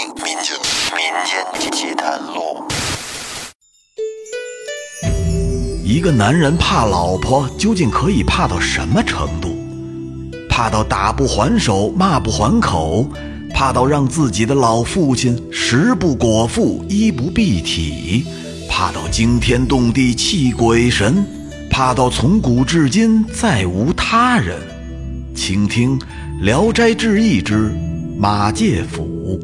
民间民间奇谈录。一个男人怕老婆，究竟可以怕到什么程度？怕到打不还手，骂不还口，怕到让自己的老父亲食不果腹，衣不蔽体，怕到惊天动地泣鬼神，怕到从古至今再无他人。请听《聊斋志异》之马介甫。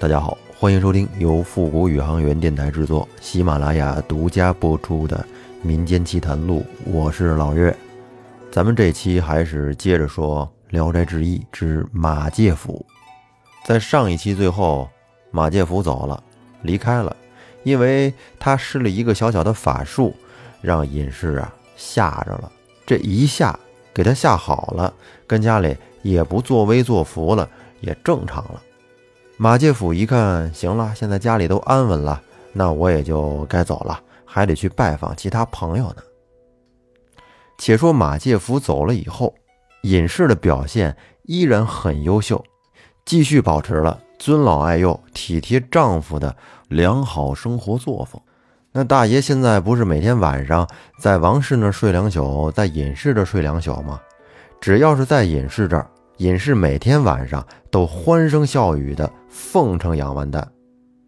大家好，欢迎收听由复古宇航员电台制作、喜马拉雅独家播出的《民间奇谈录》，我是老岳。咱们这期还是接着说《聊斋志异》之马介甫。在上一期最后，马介甫走了，离开了，因为他施了一个小小的法术，让隐士啊吓着了。这一吓给他吓好了，跟家里也不作威作福了，也正常了。马介甫一看，行了，现在家里都安稳了，那我也就该走了，还得去拜访其他朋友呢。且说马介甫走了以后，隐士的表现依然很优秀，继续保持了尊老爱幼、体贴丈夫的良好生活作风。那大爷现在不是每天晚上在王氏那儿睡两宿，在隐士这儿睡两宿吗？只要是在隐士这儿。隐士每天晚上都欢声笑语的奉承杨万蛋，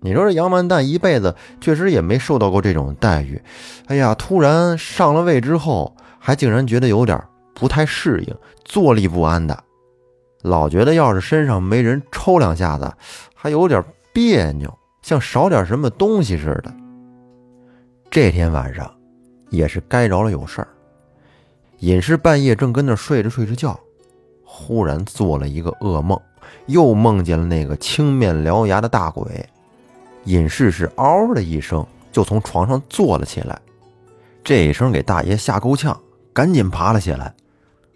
你说这杨万蛋一辈子确实也没受到过这种待遇，哎呀，突然上了位之后，还竟然觉得有点不太适应，坐立不安的，老觉得要是身上没人抽两下子，还有点别扭，像少点什么东西似的。这天晚上也是该着了有事儿，隐士半夜正跟那睡着睡着觉。忽然做了一个噩梦，又梦见了那个青面獠牙的大鬼。隐士是嗷的一声就从床上坐了起来，这一声给大爷吓够呛，赶紧爬了起来。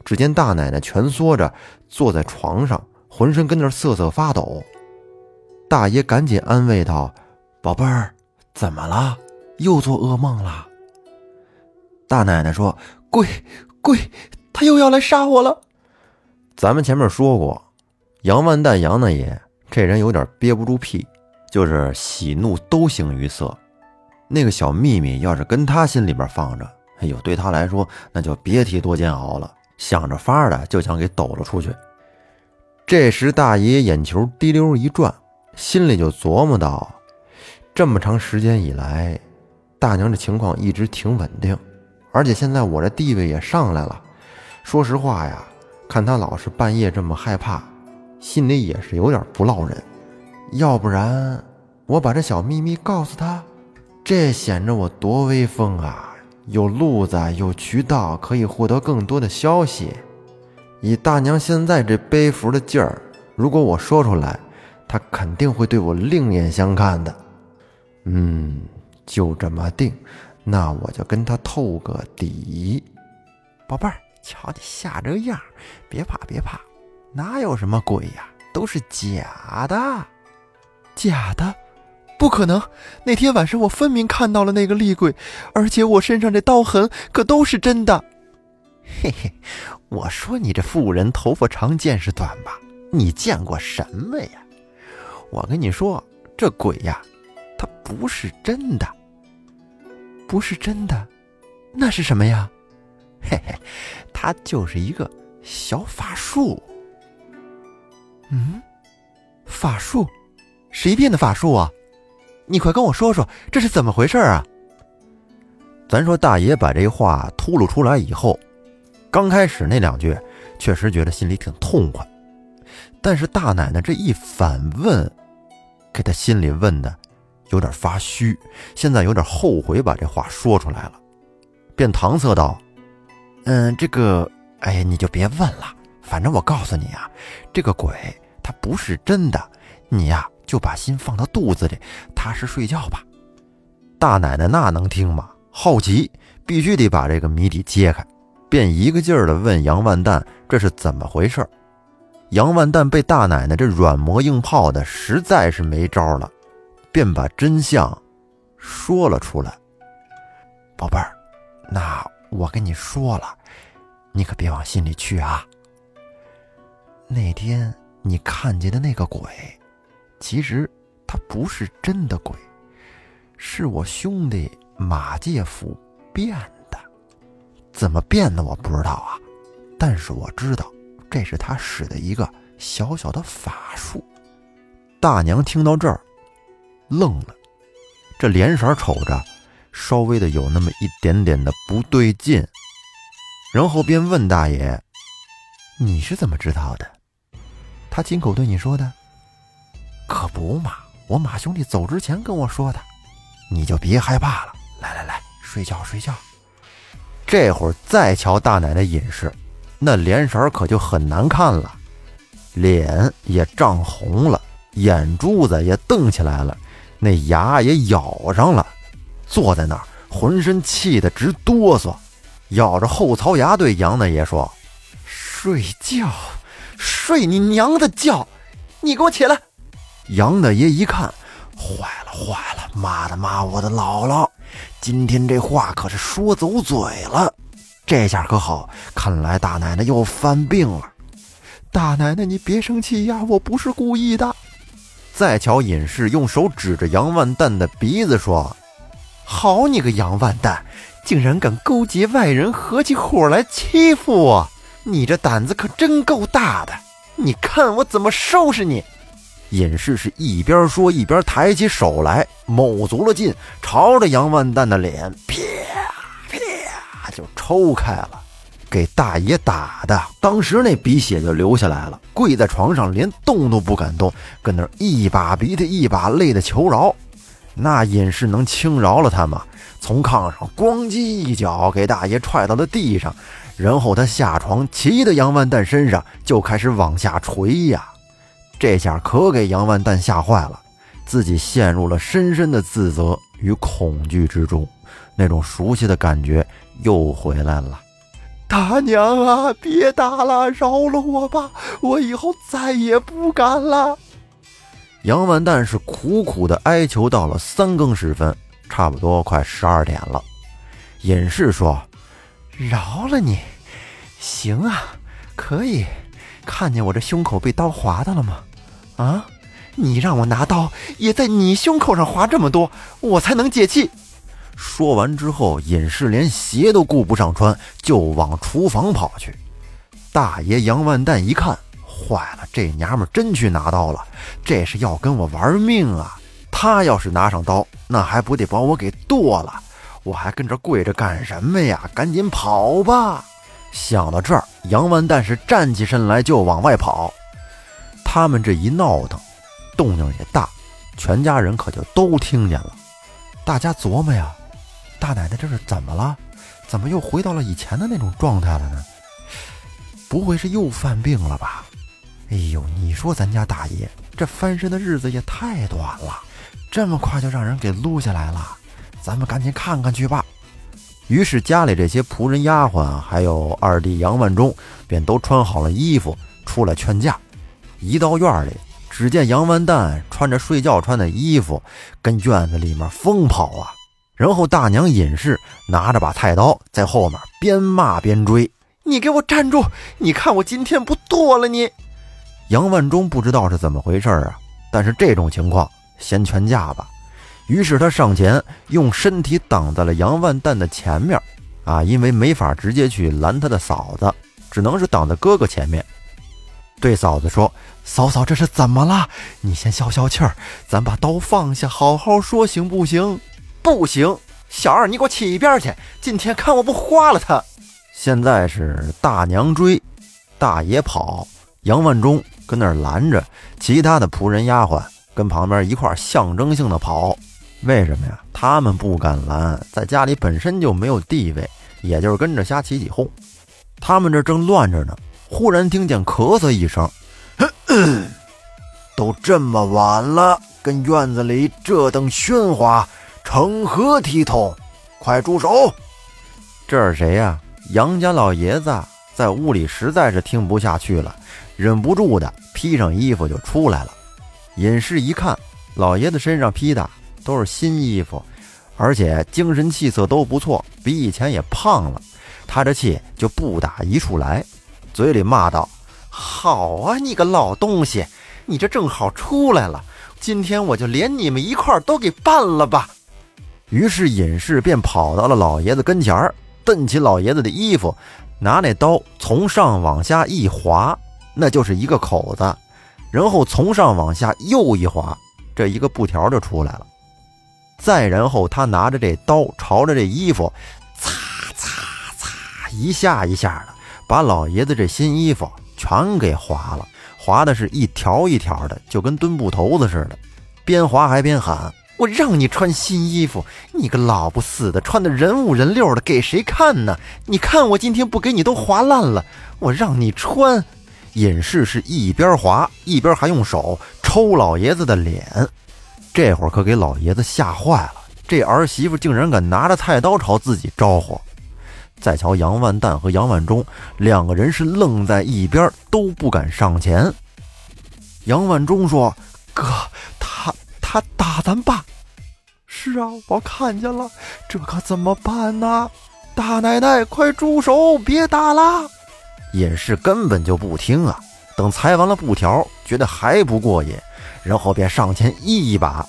只见大奶奶蜷缩着坐在床上，浑身跟那瑟瑟发抖。大爷赶紧安慰道：“宝贝儿，怎么了？又做噩梦了？”大奶奶说：“鬼鬼，他又要来杀我了。”咱们前面说过，杨万蛋杨大爷这人有点憋不住屁，就是喜怒都形于色。那个小秘密要是跟他心里边放着，哎呦，对他来说那就别提多煎熬了。想着法的就想给抖了出去。这时大爷眼球滴溜一转，心里就琢磨到：这么长时间以来，大娘这情况一直挺稳定，而且现在我这地位也上来了。说实话呀。看他老是半夜这么害怕，心里也是有点不落忍。要不然我把这小秘密告诉他，这显着我多威风啊！有路子，有渠道，可以获得更多的消息。以大娘现在这背负的劲儿，如果我说出来，她肯定会对我另眼相看的。嗯，就这么定，那我就跟他透个底，宝贝儿。瞧你吓这样，别怕别怕，哪有什么鬼呀？都是假的，假的，不可能！那天晚上我分明看到了那个厉鬼，而且我身上这刀痕可都是真的。嘿嘿，我说你这妇人头发长见识短吧？你见过什么呀？我跟你说，这鬼呀，他不是真的，不是真的，那是什么呀？嘿嘿，他就是一个小法术。嗯，法术？谁变的法术啊？你快跟我说说，这是怎么回事啊？咱说大爷把这话秃噜出来以后，刚开始那两句确实觉得心里挺痛快，但是大奶奶这一反问，给他心里问的有点发虚，现在有点后悔把这话说出来了，便搪塞道。嗯，这个，哎呀，你就别问了。反正我告诉你啊，这个鬼他不是真的，你呀就把心放到肚子里，踏实睡觉吧。大奶奶那能听吗？好奇，必须得把这个谜底揭开，便一个劲儿的问杨万蛋这是怎么回事。杨万蛋被大奶奶这软磨硬泡的，实在是没招了，便把真相说了出来。宝贝儿，那。我跟你说了，你可别往心里去啊。那天你看见的那个鬼，其实他不是真的鬼，是我兄弟马介甫变的。怎么变的我不知道啊，但是我知道这是他使的一个小小的法术。大娘听到这儿，愣了，这脸色瞅着稍微的有那么一点点的不对劲，然后便问大爷：“你是怎么知道的？”他亲口对你说的，可不嘛！我马兄弟走之前跟我说的，你就别害怕了。来来来，睡觉睡觉。这会儿再瞧大奶奶尹氏，那脸色可就很难看了，脸也涨红了，眼珠子也瞪起来了，那牙也咬上了，坐在那儿浑身气得直哆嗦，咬着后槽牙对杨大爷说：“睡觉。”睡你娘的觉！你给我起来！杨大爷一看，坏了坏了！妈的妈！我的姥姥，今天这话可是说走嘴了。这下可好，看来大奶奶又犯病了。大奶奶，你别生气呀，我不是故意的。再瞧尹氏用手指着杨万蛋的鼻子说：“好你个杨万蛋，竟然敢勾结外人，合起伙来欺负我！”你这胆子可真够大的！你看我怎么收拾你！尹氏是一边说一边抬起手来，卯足了劲，朝着杨万蛋的脸啪啪就抽开了，给大爷打的，当时那鼻血就流下来了，跪在床上连动都不敢动，跟那一把鼻涕一把泪的求饶。那隐士能轻饶了他吗？从炕上咣叽一脚给大爷踹到了地上。然后他下床，骑到杨万蛋身上就开始往下捶呀，这下可给杨万蛋吓坏了，自己陷入了深深的自责与恐惧之中，那种熟悉的感觉又回来了。大娘啊，别打了，饶了我吧，我以后再也不敢了。杨万蛋是苦苦的哀求到了三更时分，差不多快十二点了。尹氏说。饶了你，行啊，可以。看见我这胸口被刀划的了吗？啊，你让我拿刀，也在你胸口上划这么多，我才能解气。说完之后，尹氏连鞋都顾不上穿，就往厨房跑去。大爷杨万蛋一看，坏了，这娘们真去拿刀了，这是要跟我玩命啊！她要是拿上刀，那还不得把我给剁了？我还跟这跪着干什么呀？赶紧跑吧！想到这儿，杨万蛋是站起身来就往外跑。他们这一闹腾，动静也大，全家人可就都听见了。大家琢磨呀，大奶奶这是怎么了？怎么又回到了以前的那种状态了呢？不会是又犯病了吧？哎呦，你说咱家大爷这翻身的日子也太短了，这么快就让人给撸下来了。咱们赶紧看看去吧。于是家里这些仆人、丫鬟，还有二弟杨万忠，便都穿好了衣服出来劝架。一到院里，只见杨万蛋穿着睡觉穿的衣服，跟院子里面疯跑啊。然后大娘尹氏拿着把菜刀在后面边骂边追：“你给我站住！你看我今天不剁了你！”杨万忠不知道是怎么回事啊，但是这种情况先劝架吧。于是他上前，用身体挡在了杨万蛋的前面，啊，因为没法直接去拦他的嫂子，只能是挡在哥哥前面。对嫂子说：“嫂嫂，这是怎么了？你先消消气儿，咱把刀放下，好好说，行不行？”“不行，小二，你给我起一边去！今天看我不花了他！”现在是大娘追，大爷跑，杨万忠跟那儿拦着，其他的仆人丫鬟跟旁边一块象征性的跑。为什么呀？他们不敢拦，在家里本身就没有地位，也就是跟着瞎起起哄。他们这正乱着呢，忽然听见咳嗽一声，都这么晚了，跟院子里这等喧哗，成何体统？快住手！这是谁呀？杨家老爷子在屋里实在是听不下去了，忍不住的披上衣服就出来了。尹氏一看，老爷子身上披的。都是新衣服，而且精神气色都不错，比以前也胖了。他这气就不打一处来，嘴里骂道：“好啊，你个老东西，你这正好出来了，今天我就连你们一块儿都给办了吧。”于是隐士便跑到了老爷子跟前儿，蹬起老爷子的衣服，拿那刀从上往下一划，那就是一个口子，然后从上往下又一划，这一个布条就出来了。再然后他拿着这刀朝着这衣服，擦擦擦，一下一下的把老爷子这新衣服全给划了，划的是一条一条的，就跟墩布头子似的，边划还边喊。我让你穿新衣服，你个老不死的，穿的人五人六的，给谁看呢？你看我今天不给你都划烂了，我让你穿。隐士是一边划一边还用手抽老爷子的脸，这会儿可给老爷子吓坏了。这儿媳妇竟然敢拿着菜刀朝自己招呼。再瞧杨万蛋和杨万忠两个人是愣在一边，都不敢上前。杨万忠说：“哥。”他他打咱爸，是啊，我看见了，这可怎么办呢？大奶奶，快住手，别打了！隐士根本就不听啊。等裁完了布条，觉得还不过瘾，然后便上前一把，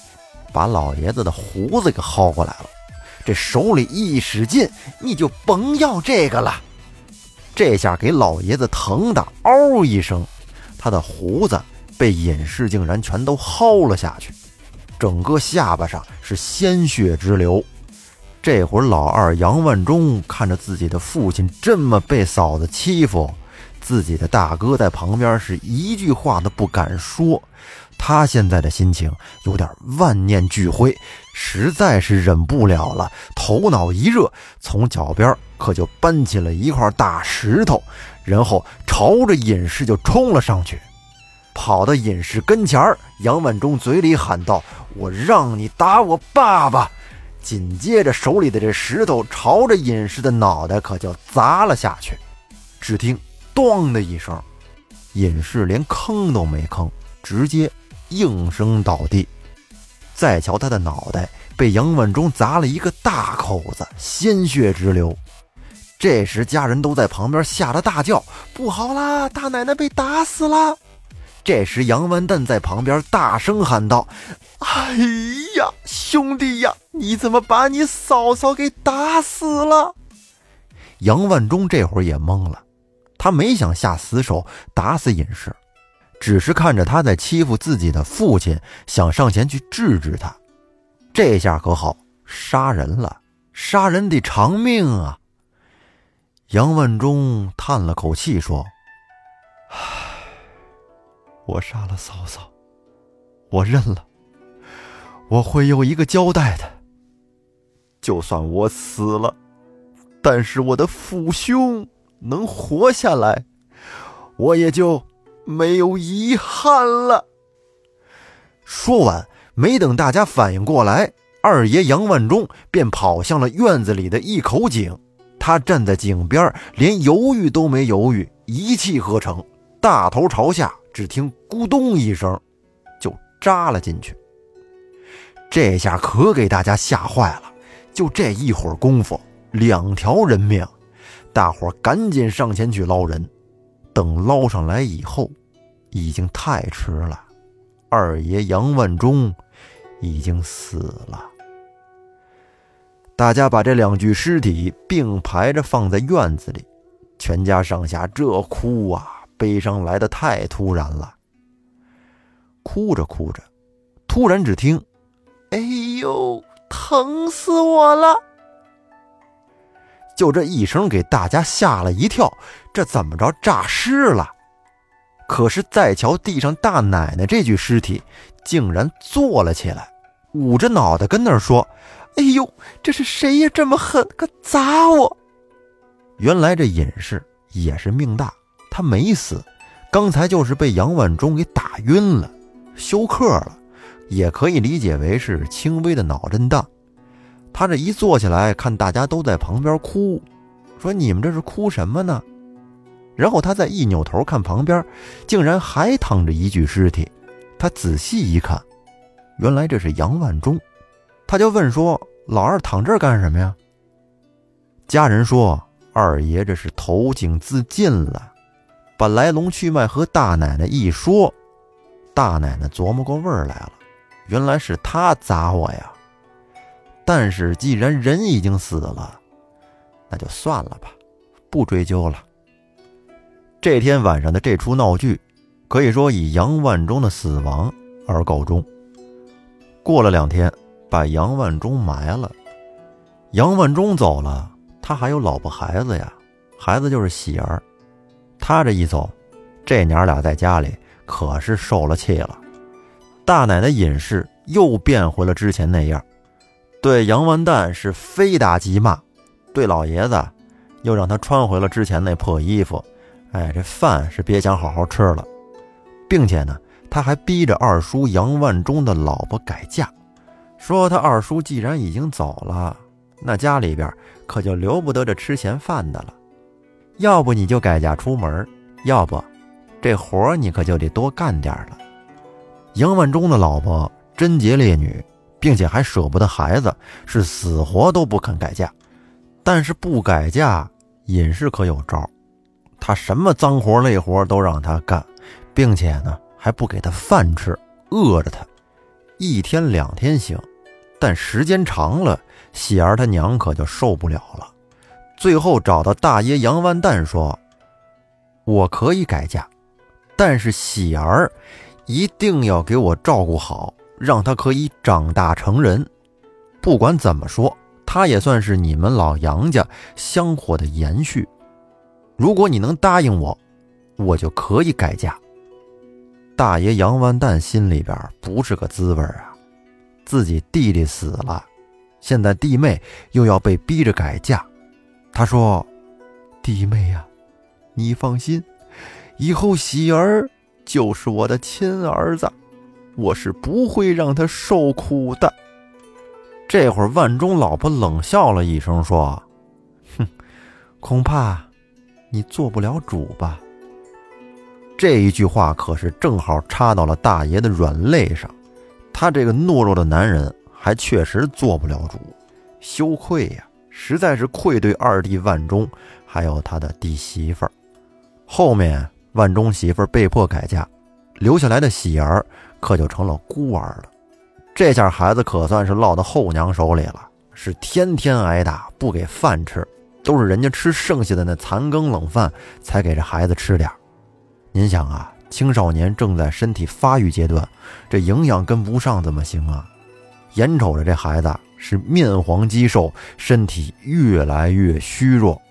把老爷子的胡子给薅过来了。这手里一使劲，你就甭要这个了。这下给老爷子疼的嗷一声，他的胡子被隐士竟然全都薅了下去。整个下巴上是鲜血直流，这会儿老二杨万忠看着自己的父亲这么被嫂子欺负，自己的大哥在旁边是一句话都不敢说，他现在的心情有点万念俱灰，实在是忍不了了，头脑一热，从脚边可就搬起了一块大石头，然后朝着隐士就冲了上去。跑到隐士跟前儿，杨万忠嘴里喊道：“我让你打我爸爸！”紧接着手里的这石头朝着隐士的脑袋可就砸了下去。只听“咚”的一声，隐士连吭都没吭，直接应声倒地。再瞧他的脑袋被杨万忠砸了一个大口子，鲜血直流。这时家人都在旁边吓得大叫：“不好啦！大奶奶被打死了！”这时，杨万蛋在旁边大声喊道：“哎呀，兄弟呀，你怎么把你嫂嫂给打死了？”杨万忠这会儿也懵了，他没想下死手打死隐士，只是看着他在欺负自己的父亲，想上前去制止他。这下可好，杀人了，杀人得偿命啊！杨万忠叹了口气说：“唉。”我杀了嫂嫂，我认了，我会有一个交代的。就算我死了，但是我的父兄能活下来，我也就没有遗憾了。说完，没等大家反应过来，二爷杨万忠便跑向了院子里的一口井。他站在井边，连犹豫都没犹豫，一气呵成，大头朝下。只听咕咚一声，就扎了进去。这下可给大家吓坏了。就这一会儿功夫，两条人命，大伙赶紧上前去捞人。等捞上来以后，已经太迟了。二爷杨万忠已经死了。大家把这两具尸体并排着放在院子里，全家上下这哭啊！悲伤来得太突然了，哭着哭着，突然只听“哎呦，疼死我了！”就这一声，给大家吓了一跳。这怎么着，诈尸了？可是再瞧地上大奶奶这具尸体，竟然坐了起来，捂着脑袋跟那儿说：“哎呦，这是谁呀？这么狠，可砸我！”原来这隐士也是命大。他没死，刚才就是被杨万忠给打晕了，休克了，也可以理解为是轻微的脑震荡。他这一坐起来，看大家都在旁边哭，说：“你们这是哭什么呢？”然后他再一扭头看旁边，竟然还躺着一具尸体。他仔细一看，原来这是杨万忠。他就问说：“老二躺这儿干什么呀？”家人说：“二爷这是投井自尽了，把来龙去脉和大奶奶一说，大奶奶琢磨过味儿来了，原来是他砸我呀。但是既然人已经死了，那就算了吧，不追究了。这天晚上的这出闹剧，可以说以杨万忠的死亡而告终。过了两天，把杨万忠埋了。杨万忠走了。他还有老婆孩子呀，孩子就是喜儿。他这一走，这娘俩在家里可是受了气了。大奶奶尹氏又变回了之前那样，对杨万蛋是非打即骂，对老爷子又让他穿回了之前那破衣服。哎，这饭是别想好好吃了，并且呢，他还逼着二叔杨万忠的老婆改嫁，说他二叔既然已经走了。那家里边可就留不得这吃闲饭的了，要不你就改嫁出门，要不这活你可就得多干点了。杨万忠的老婆贞洁烈女，并且还舍不得孩子，是死活都不肯改嫁。但是不改嫁，尹氏可有招，他什么脏活累活都让他干，并且呢还不给他饭吃，饿着他，一天两天行，但时间长了。喜儿他娘可就受不了了，最后找到大爷杨万蛋说：“我可以改嫁，但是喜儿一定要给我照顾好，让她可以长大成人。不管怎么说，她也算是你们老杨家香火的延续。如果你能答应我，我就可以改嫁。”大爷杨万蛋心里边不是个滋味啊，自己弟弟死了。现在弟妹又要被逼着改嫁，他说：“弟妹呀，你放心，以后喜儿就是我的亲儿子，我是不会让他受苦的。”这会儿万忠老婆冷笑了一声，说：“哼，恐怕你做不了主吧。”这一句话可是正好插到了大爷的软肋上，他这个懦弱的男人。还确实做不了主，羞愧呀，实在是愧对二弟万忠，还有他的弟媳妇儿。后面万忠媳妇儿被迫改嫁，留下来的喜儿可就成了孤儿了。这下孩子可算是落到后娘手里了，是天天挨打，不给饭吃，都是人家吃剩下的那残羹冷饭才给这孩子吃点儿。您想啊，青少年正在身体发育阶段，这营养跟不上怎么行啊？眼瞅着这孩子是面黄肌瘦，身体越来越虚弱。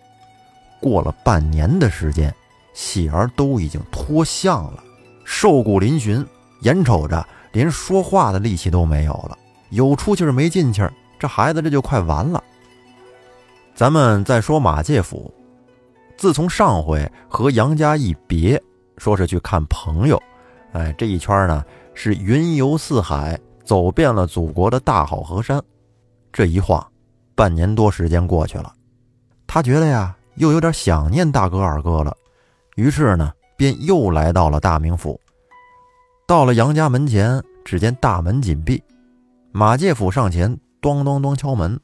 过了半年的时间，喜儿都已经脱相了，瘦骨嶙峋，眼瞅着连说话的力气都没有了，有出气儿没进气儿，这孩子这就快完了。咱们再说马介甫，自从上回和杨家一别，说是去看朋友，哎，这一圈呢是云游四海。走遍了祖国的大好河山，这一晃，半年多时间过去了，他觉得呀，又有点想念大哥二哥了，于是呢，便又来到了大名府。到了杨家门前，只见大门紧闭，马介甫上前，咚咚咚敲门，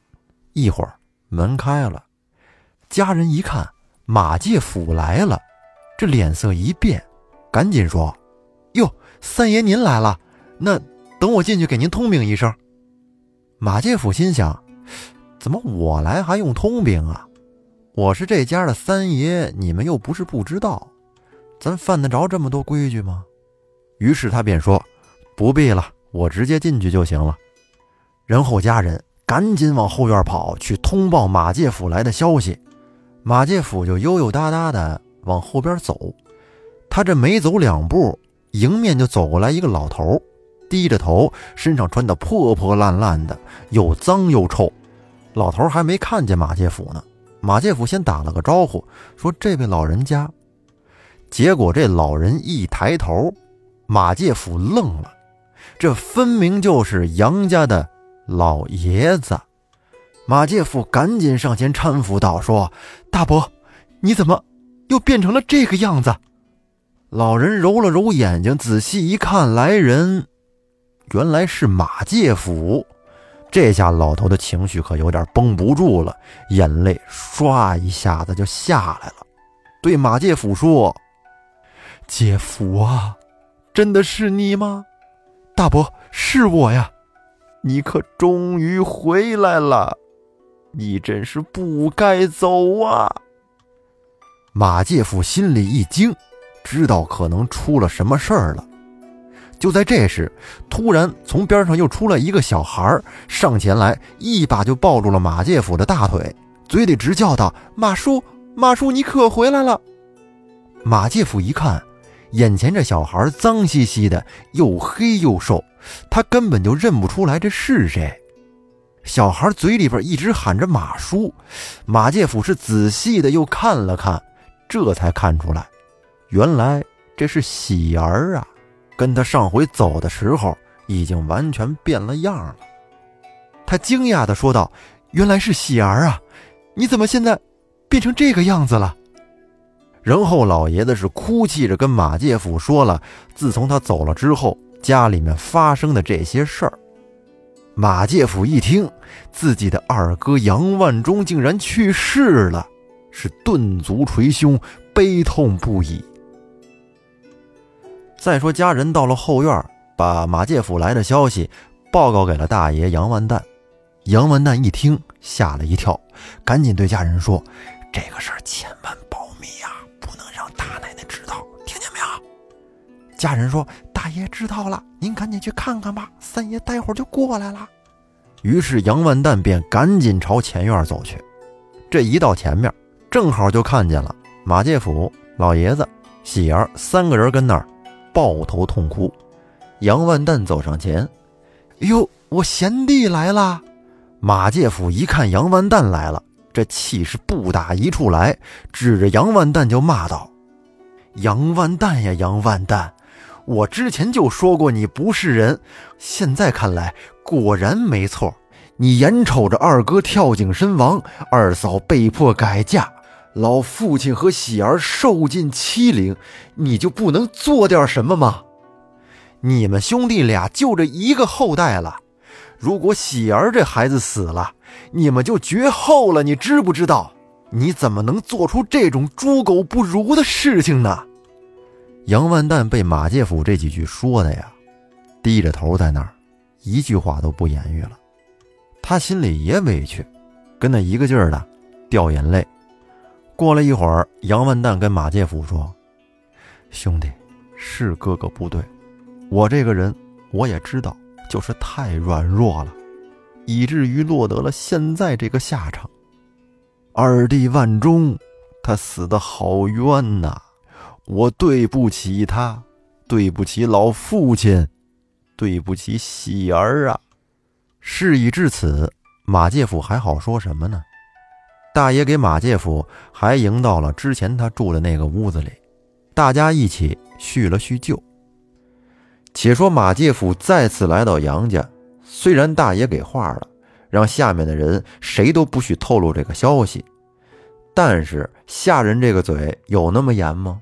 一会儿门开了，家人一看马介甫来了，这脸色一变，赶紧说：“哟，三爷您来了，那……”等我进去给您通禀一声。马介甫心想：怎么我来还用通禀啊？我是这家的三爷，你们又不是不知道，咱犯得着这么多规矩吗？于是他便说：“不必了，我直接进去就行了。”然后家人赶紧往后院跑去通报马介甫来的消息。马介甫就悠悠哒哒的往后边走，他这没走两步，迎面就走过来一个老头。低着头，身上穿的破破烂烂的，又脏又臭。老头还没看见马介甫呢，马介甫先打了个招呼，说：“这位老人家。”结果这老人一抬头，马介甫愣了，这分明就是杨家的老爷子。马介甫赶紧上前搀扶道：“说大伯，你怎么又变成了这个样子？”老人揉了揉眼睛，仔细一看，来人。原来是马介甫，这下老头的情绪可有点绷不住了，眼泪唰一下子就下来了，对马介甫说：“姐夫啊，真的是你吗？大伯，是我呀！你可终于回来了，你真是不该走啊！”马介甫心里一惊，知道可能出了什么事儿了。就在这时，突然从边上又出来一个小孩，上前来一把就抱住了马介甫的大腿，嘴里直叫道：“马叔，马叔，你可回来了！”马介甫一看，眼前这小孩脏兮兮的，又黑又瘦，他根本就认不出来这是谁。小孩嘴里边一直喊着“马叔”，马介甫是仔细的又看了看，这才看出来，原来这是喜儿啊。跟他上回走的时候，已经完全变了样了。他惊讶地说道：“原来是喜儿啊，你怎么现在变成这个样子了？”然后老爷子是哭泣着跟马介甫说了，自从他走了之后，家里面发生的这些事儿。马介甫一听，自己的二哥杨万忠竟然去世了，是顿足捶胸，悲痛不已。再说，家人到了后院，把马介甫来的消息报告给了大爷杨万蛋。杨万蛋一听，吓了一跳，赶紧对家人说：“这个事儿千万保密呀，不能让大奶奶知道，听见没有？”家人说：“大爷知道了，您赶紧去看看吧，三爷待会儿就过来了。”于是杨万蛋便赶紧朝前院走去。这一到前面，正好就看见了马介甫、老爷子、喜儿三个人跟那儿。抱头痛哭，杨万蛋走上前：“哎哟，我贤弟来了！”马介甫一看杨万蛋来了，这气是不打一处来，指着杨万蛋就骂道：“杨万蛋呀，杨万蛋！我之前就说过你不是人，现在看来果然没错。你眼瞅着二哥跳井身亡，二嫂被迫改嫁。”老父亲和喜儿受尽欺凌，你就不能做点什么吗？你们兄弟俩就这一个后代了，如果喜儿这孩子死了，你们就绝后了。你知不知道？你怎么能做出这种猪狗不如的事情呢？杨万蛋被马介甫这几句说的呀，低着头在那儿，一句话都不言语了。他心里也委屈，跟那一个劲儿的掉眼泪。过了一会儿，杨万蛋跟马介甫说：“兄弟，是哥哥不对，我这个人我也知道，就是太软弱了，以至于落得了现在这个下场。二弟万忠，他死的好冤呐，我对不起他，对不起老父亲，对不起喜儿啊。”事已至此，马介甫还好说什么呢？大爷给马介甫还迎到了之前他住的那个屋子里，大家一起叙了叙旧。且说马介甫再次来到杨家，虽然大爷给话了，让下面的人谁都不许透露这个消息，但是下人这个嘴有那么严吗？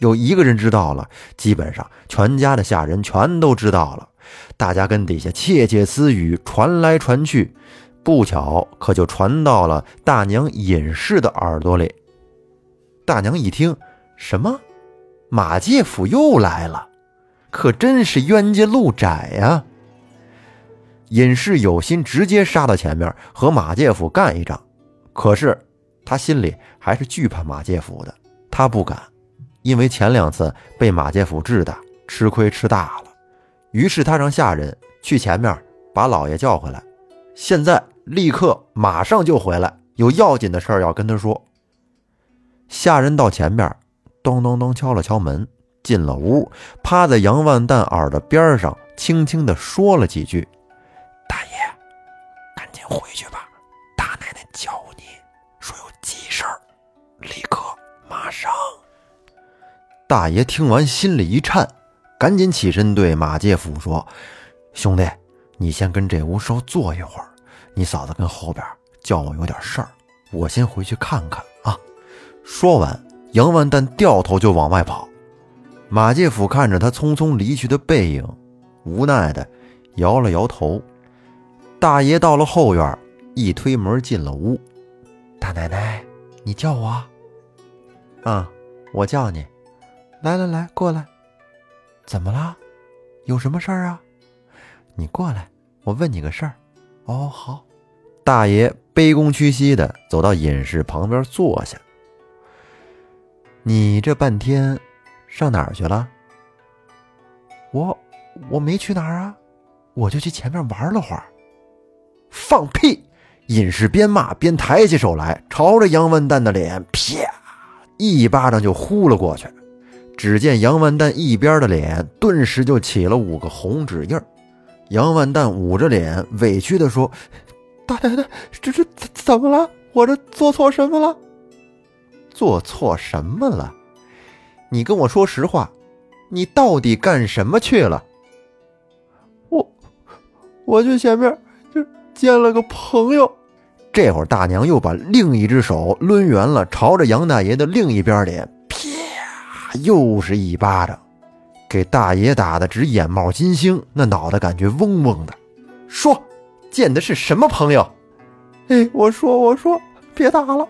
有一个人知道了，基本上全家的下人全都知道了，大家跟底下窃窃私语，传来传去。不巧，可就传到了大娘尹氏的耳朵里。大娘一听，什么？马介甫又来了，可真是冤家路窄呀！尹氏有心直接杀到前面和马介甫干一仗，可是他心里还是惧怕马介甫的，他不敢，因为前两次被马介甫治的吃亏吃大了。于是他让下人去前面把老爷叫回来。现在立刻马上就回来，有要紧的事儿要跟他说。下人到前边，咚咚咚敲了敲门，进了屋，趴在杨万蛋耳朵边上，轻轻地说了几句：“大爷，赶紧回去吧，大奶奶叫你，说有急事儿，立刻马上。”大爷听完心里一颤，赶紧起身对马介甫说：“兄弟，你先跟这屋稍坐一会儿。”你嫂子跟后边叫我有点事儿，我先回去看看啊。说完，杨万蛋掉头就往外跑。马介甫看着他匆匆离去的背影，无奈的摇了摇头。大爷到了后院，一推门进了屋。大奶奶，你叫我？啊，我叫你。来来来，过来。怎么了？有什么事儿啊？你过来，我问你个事儿。哦，好。大爷卑躬屈膝的走到隐士旁边坐下。你这半天上哪儿去了？我我没去哪儿啊，我就去前面玩了会儿。放屁！隐士边骂边抬起手来，朝着杨文蛋的脸啪一巴掌就呼了过去。只见杨文蛋一边的脸顿时就起了五个红指印杨万蛋捂着脸，委屈的说：“大太太，这这怎么了？我这做错什么了？做错什么了？你跟我说实话，你到底干什么去了？我，我去前面就见了个朋友。”这会儿，大娘又把另一只手抡圆了，朝着杨大爷的另一边脸，啪，又是一巴掌，给大爷打的直眼冒金星，那脑袋感觉嗡嗡的。说，见的是什么朋友？哎，我说，我说，别打了，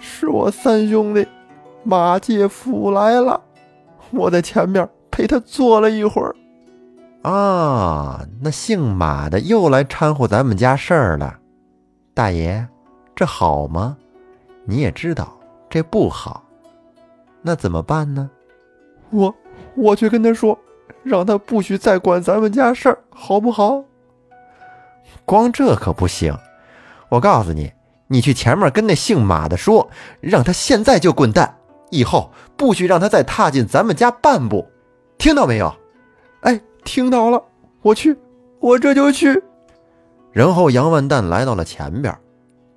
是我三兄弟马介甫来了，我在前面陪他坐了一会儿。啊，那姓马的又来掺和咱们家事儿了。大爷，这好吗？你也知道这不好，那怎么办呢？我我去跟他说，让他不许再管咱们家事儿，好不好？光这可不行。我告诉你，你去前面跟那姓马的说，让他现在就滚蛋，以后不许让他再踏进咱们家半步，听到没有？哎，听到了，我去，我这就去。然后杨万蛋来到了前边，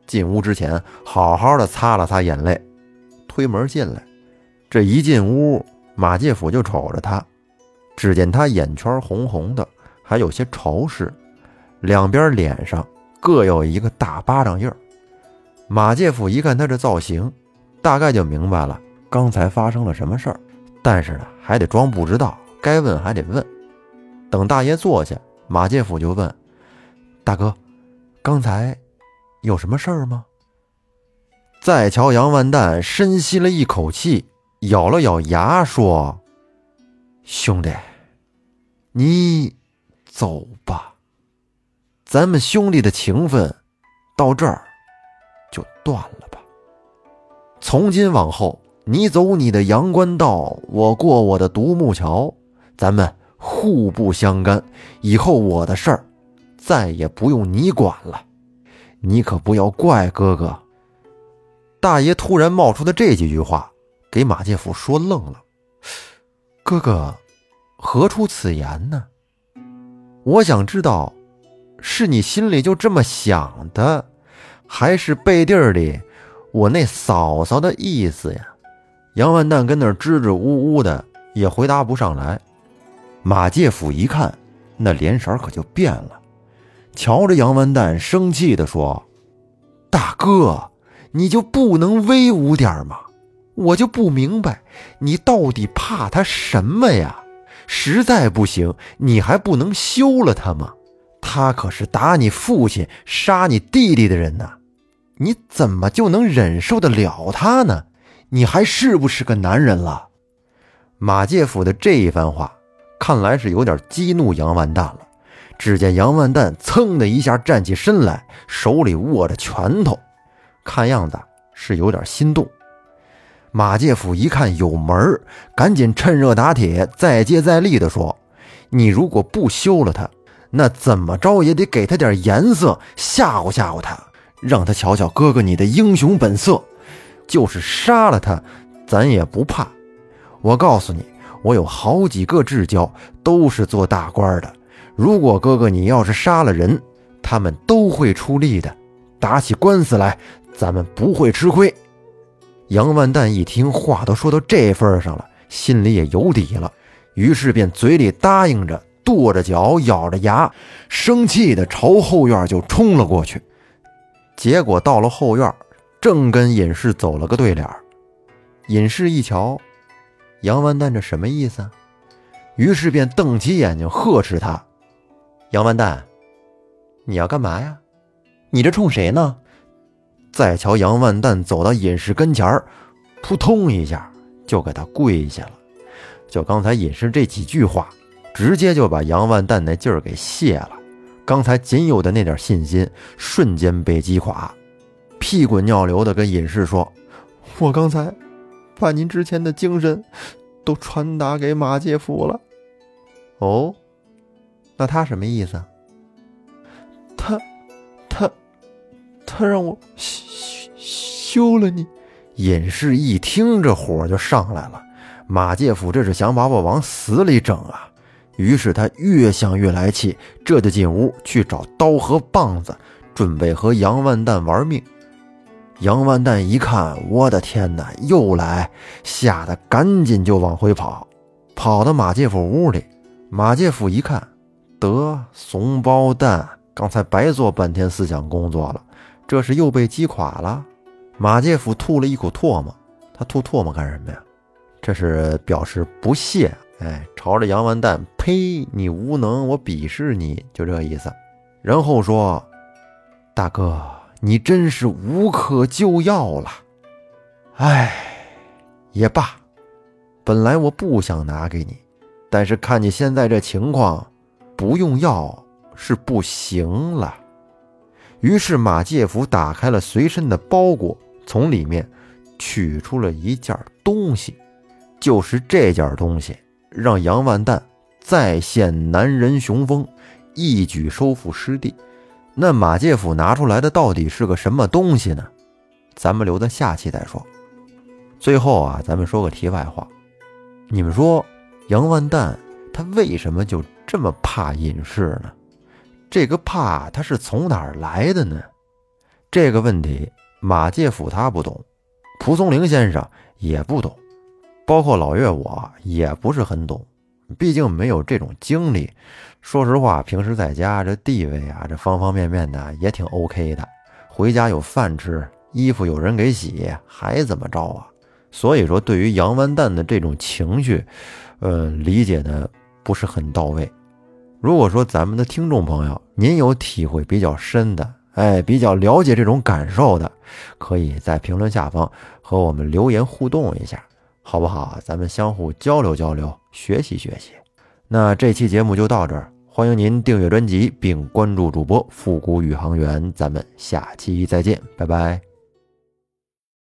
进屋之前好好的擦了擦眼泪，推门进来。这一进屋，马介甫就瞅着他，只见他眼圈红红的，还有些潮湿，两边脸上各有一个大巴掌印儿。马介甫一看他这造型，大概就明白了刚才发生了什么事儿，但是呢，还得装不知道，该问还得问。等大爷坐下，马介甫就问。大哥，刚才有什么事儿吗？再瞧杨万蛋，深吸了一口气，咬了咬牙，说：“兄弟，你走吧，咱们兄弟的情分到这儿就断了吧。从今往后，你走你的阳关道，我过我的独木桥，咱们互不相干。以后我的事儿。”再也不用你管了，你可不要怪哥哥。大爷突然冒出的这几句话，给马介甫说愣了。哥哥，何出此言呢？我想知道，是你心里就这么想的，还是背地里我那嫂嫂的意思呀？杨万蛋跟那支支吾吾的，也回答不上来。马介甫一看，那脸色可就变了。瞧着杨万蛋，生气地说：“大哥，你就不能威武点吗？我就不明白，你到底怕他什么呀？实在不行，你还不能休了他吗？他可是打你父亲、杀你弟弟的人呐！你怎么就能忍受得了他呢？你还是不是个男人了？”马介甫的这一番话，看来是有点激怒杨万蛋了。只见杨万蛋噌的一下站起身来，手里握着拳头，看样子是有点心动。马介甫一看有门赶紧趁热打铁，再接再厉地说：“你如果不休了他，那怎么着也得给他点颜色，吓唬吓唬他，让他瞧瞧哥哥你的英雄本色。就是杀了他，咱也不怕。我告诉你，我有好几个至交，都是做大官的。”如果哥哥你要是杀了人，他们都会出力的。打起官司来，咱们不会吃亏。杨万蛋一听话都说到这份上了，心里也有底了，于是便嘴里答应着，跺着脚，咬着牙，生气的朝后院就冲了过去。结果到了后院，正跟尹氏走了个对脸。尹氏一瞧，杨万蛋这什么意思？于是便瞪起眼睛呵斥他。杨万蛋，你要干嘛呀？你这冲谁呢？再瞧杨万蛋走到隐士跟前儿，扑通一下就给他跪下了。就刚才隐士这几句话，直接就把杨万蛋那劲儿给泄了。刚才仅有的那点信心，瞬间被击垮，屁滚尿流的跟隐士说：“我刚才把您之前的精神都传达给马介甫了。”哦，那他什么意思？他让我休休了你。隐士一听，这火就上来了。马介甫这是想把我往死里整啊！于是他越想越来气，这就进屋去找刀和棒子，准备和杨万蛋玩命。杨万蛋一看，我的天哪，又来！吓得赶紧就往回跑，跑到马介甫屋里。马介甫一看，得怂包蛋，刚才白做半天思想工作了，这是又被击垮了。马介甫吐了一口唾沫，他吐唾沫干什么呀？这是表示不屑，哎，朝着杨完蛋，呸！你无能，我鄙视你，就这意思。然后说：“大哥，你真是无可救药了。哎，也罢，本来我不想拿给你，但是看你现在这情况，不用药是不行了。”于是马介甫打开了随身的包裹，从里面取出了一件东西。就是这件东西，让杨万蛋再现男人雄风，一举收复失地。那马介甫拿出来的到底是个什么东西呢？咱们留在下期再说。最后啊，咱们说个题外话，你们说杨万蛋他为什么就这么怕隐士呢？这个怕他是从哪儿来的呢？这个问题马介甫他不懂，蒲松龄先生也不懂。包括老岳，我也不是很懂，毕竟没有这种经历。说实话，平时在家这地位啊，这方方面面的也挺 OK 的。回家有饭吃，衣服有人给洗，还怎么着啊？所以说，对于杨万蛋的这种情绪，呃，理解的不是很到位。如果说咱们的听众朋友您有体会比较深的，哎，比较了解这种感受的，可以在评论下方和我们留言互动一下。好不好？咱们相互交流交流，学习学习。那这期节目就到这儿，欢迎您订阅专辑并关注主播复古宇航员，咱们下期再见，拜拜。